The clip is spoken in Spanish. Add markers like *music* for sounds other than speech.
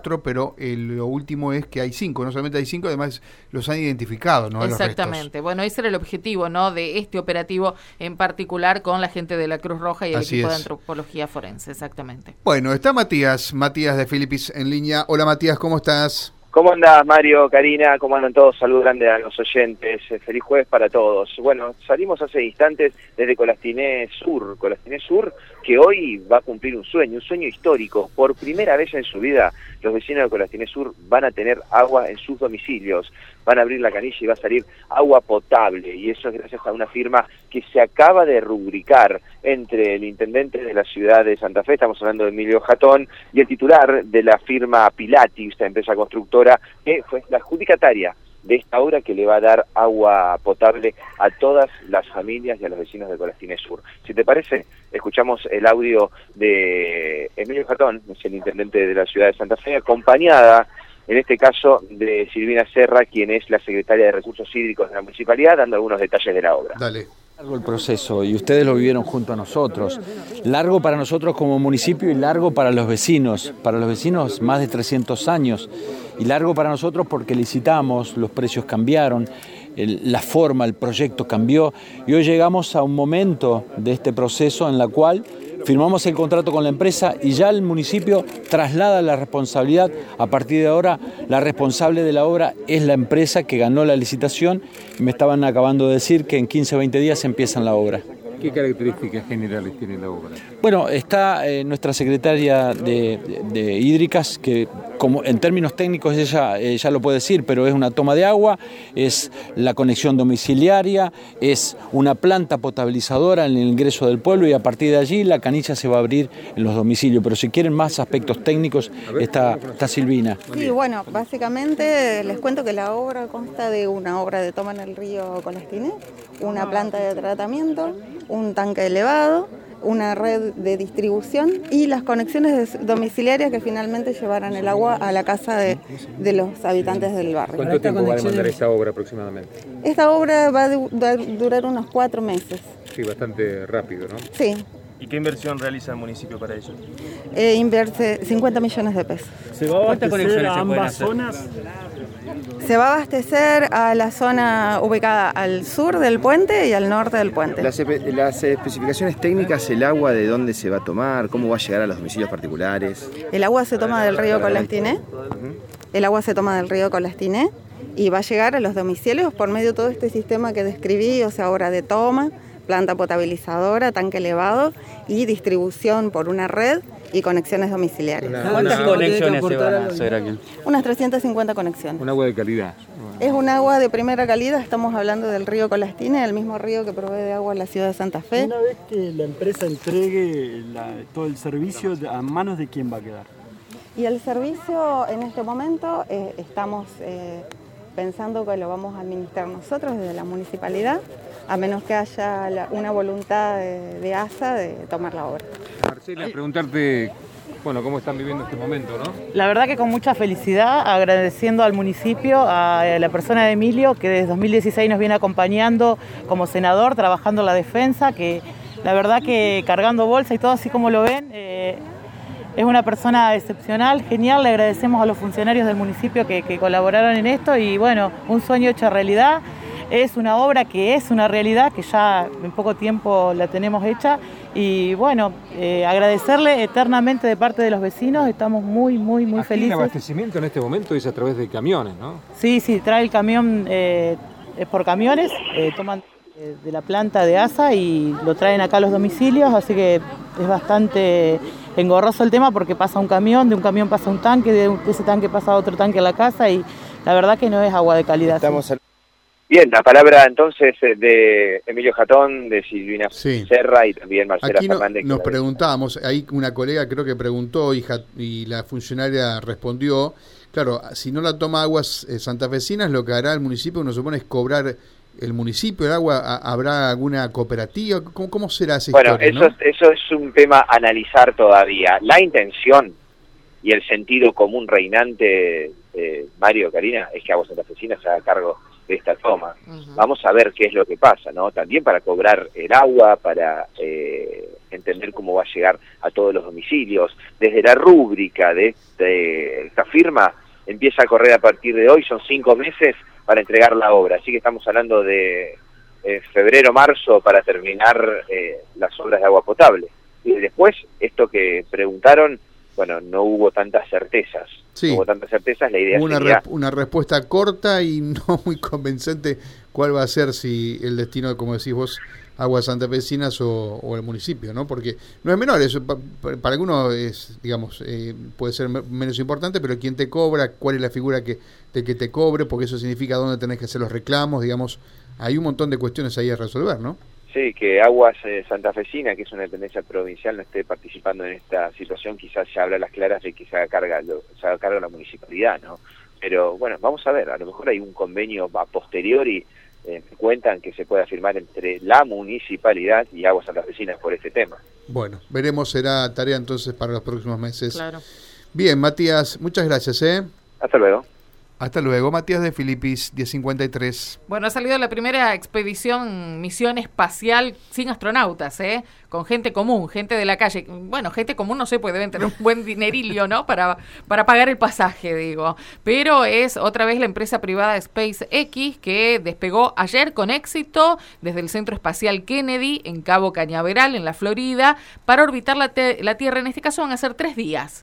cuatro, pero lo último es que hay cinco. No solamente hay cinco, además los han identificado, ¿no? Exactamente. Bueno, ese era el objetivo, ¿no? De este operativo en particular con la gente de la Cruz Roja y el equipo de antropología forense, exactamente. Bueno, está Matías, Matías de Filipis en línea. Hola Matías, ¿cómo estás? ¿Cómo andás, Mario, Karina? ¿Cómo andan todos? Salud grande a los oyentes. Eh, feliz jueves para todos. Bueno, salimos hace instantes desde Colastiné Sur. Colastiné Sur, que hoy va a cumplir un sueño, un sueño histórico. Por primera vez en su vida, los vecinos de Colastiné Sur van a tener agua en sus domicilios. Van a abrir la canilla y va a salir agua potable. Y eso es gracias a una firma que se acaba de rubricar entre el intendente de la ciudad de Santa Fe, estamos hablando de Emilio Jatón, y el titular de la firma Pilati, esta empresa constructora, que fue la adjudicataria de esta obra que le va a dar agua potable a todas las familias y a los vecinos de Colastines Sur. Si te parece, escuchamos el audio de Emilio Jatón, es el intendente de la ciudad de Santa Fe, acompañada en este caso de Silvina Serra, quien es la secretaria de Recursos Hídricos de la Municipalidad, dando algunos detalles de la obra. Dale. Largo el proceso y ustedes lo vivieron junto a nosotros. Largo para nosotros como municipio y largo para los vecinos. Para los vecinos más de 300 años. Y largo para nosotros porque licitamos, los precios cambiaron, la forma, el proyecto cambió. Y hoy llegamos a un momento de este proceso en la cual firmamos el contrato con la empresa y ya el municipio traslada la responsabilidad. A partir de ahora, la responsable de la obra es la empresa que ganó la licitación me estaban acabando de decir que en 15 o 20 días empiezan la obra. ¿Qué características generales tiene la obra? Bueno, está eh, nuestra secretaria de, hídricas, que como en términos técnicos ella ya lo puede decir, pero es una toma de agua, es la conexión domiciliaria, es una planta potabilizadora en el ingreso del pueblo y a partir de allí la canilla se va a abrir en los domicilios. Pero si quieren más aspectos técnicos, está, está Silvina. Sí, bueno, básicamente les cuento que la obra consta de una obra de toma en el río Colastine, una planta de tratamiento, un tanque elevado, una red de distribución y las conexiones domiciliarias que finalmente llevarán el agua a la casa de, los habitantes del barrio. ¿Cuánto tiempo va a demandar esta obra aproximadamente? Esta obra va a durar unos cuatro meses. Sí, bastante rápido, ¿no? Sí. ¿Y qué inversión realiza el municipio para ello? Eh, invierte 50 millones de pesos. ¿Se va a abastecer a ambas zonas? Se va a abastecer a la zona ubicada al sur del puente y al norte del puente. Las, especificaciones técnicas, el agua, de dónde se va a tomar, cómo va a llegar a los domicilios particulares. El agua se toma del río Colastiné. El agua se toma del río Colastiné y va a llegar a los domicilios por medio de todo este sistema que describí, o sea, hora de toma, planta potabilizadora, tanque elevado y distribución por una red y conexiones domiciliarias. ¿Cuántas conexiones se van a hacer aquí? Unas 350 conexiones. Un agua de calidad. Es un agua de primera calidad, estamos hablando del río Colastine, el mismo río que provee de agua a la ciudad de Santa Fe. Una vez que la empresa entregue todo el servicio, ¿a manos de quién va a quedar? Y el servicio en este momento eh, estamos eh, pensando que lo vamos a administrar nosotros desde la municipalidad, a menos que haya una voluntad de, ASA de tomar la obra. Marcela, preguntarte bueno, ¿cómo están viviendo este momento, no? La verdad que con mucha felicidad, agradeciendo al municipio, a la persona de Emilio, que desde 2016 nos viene acompañando como senador, trabajando en la defensa, que la verdad que cargando bolsa y todo así como lo ven, eh, es una persona excepcional, genial, le agradecemos a los funcionarios del municipio que, colaboraron en esto y bueno, un sueño hecho realidad. Es una obra que es una realidad, que ya en poco tiempo la tenemos hecha y bueno, eh, agradecerle eternamente de parte de los vecinos, estamos muy, muy, muy felices. El abastecimiento en este momento es a través de camiones, ¿no? Sí, sí, trae el camión, eh, es por camiones, eh, toman de la planta de ASA y lo traen acá a los domicilios, así que es bastante engorroso el tema porque pasa un camión, de un camión pasa un tanque, de ese tanque pasa otro tanque a la casa y la verdad que no es agua de calidad. Bien, la palabra entonces eh, de Emilio Jatón, de Silvina Serra y también Marcela Fernández. nos preguntábamos, ahí una colega creo que preguntó y, y la funcionaria respondió, claro, si no la toma aguas eh, santafesinas, lo que hará el municipio, uno supone, es cobrar el municipio el agua? ¿Habrá alguna cooperativa? ¿Cómo, será esa bueno, eso, es, eso es un tema a analizar todavía. La intención y el sentido común reinante, de Mario Karina, es que Agua Santafesina se haga cargo de esta toma. Vamos a ver qué es lo que pasa, ¿no? También para cobrar el agua, para... Eh, entender cómo va a llegar a todos los domicilios. Desde la rúbrica de, esta firma empieza a correr a partir de hoy, son cinco meses para entregar la obra, así que estamos hablando de eh, febrero, marzo para terminar eh, las obras de agua potable. Y después, esto que preguntaron, bueno, no hubo tantas certezas. No hubo tantas certezas, la idea una, una respuesta corta y *laughs* no muy convincente cuál va a ser si el destino, como decís vos, Aguas Santafesinas o, o el municipio, ¿no? Porque no es menor, eso para, algunos es, digamos, eh, puede ser menos importante, pero quién te cobra, cuál es la figura que, de que te cobre, porque eso significa dónde tenés que hacer los reclamos, digamos, hay un montón de cuestiones ahí a resolver, ¿no? Sí, que Aguas eh, Santafesina, que es una dependencia provincial, no esté participando en esta situación, quizás ya habla las claras de que se haga carga, se haga carga la municipalidad, ¿no? Pero bueno, vamos a ver, a lo mejor hay un convenio a posteriori eh, cuentan que se pueda firmar entre la municipalidad y Aguas Santafesinas por este tema. Bueno, veremos, será tarea entonces para los próximos meses. Claro. Bien, Matías, muchas gracias. ¿eh? Hasta luego. Hasta luego, Matías de Filipis, 1053. Bueno, ha salido la primera expedición, misión espacial sin astronautas, ¿eh? Con gente común, gente de la calle. Bueno, gente común no sé, pues deben tener un *laughs* buen dinerillo, ¿no? Para, para pagar el pasaje, digo. Pero es otra vez la empresa privada SpaceX que despegó ayer con éxito desde el Centro Espacial Kennedy en Cabo Cañaveral, en la Florida, para orbitar la, la Tierra. En este caso van a ser tres días.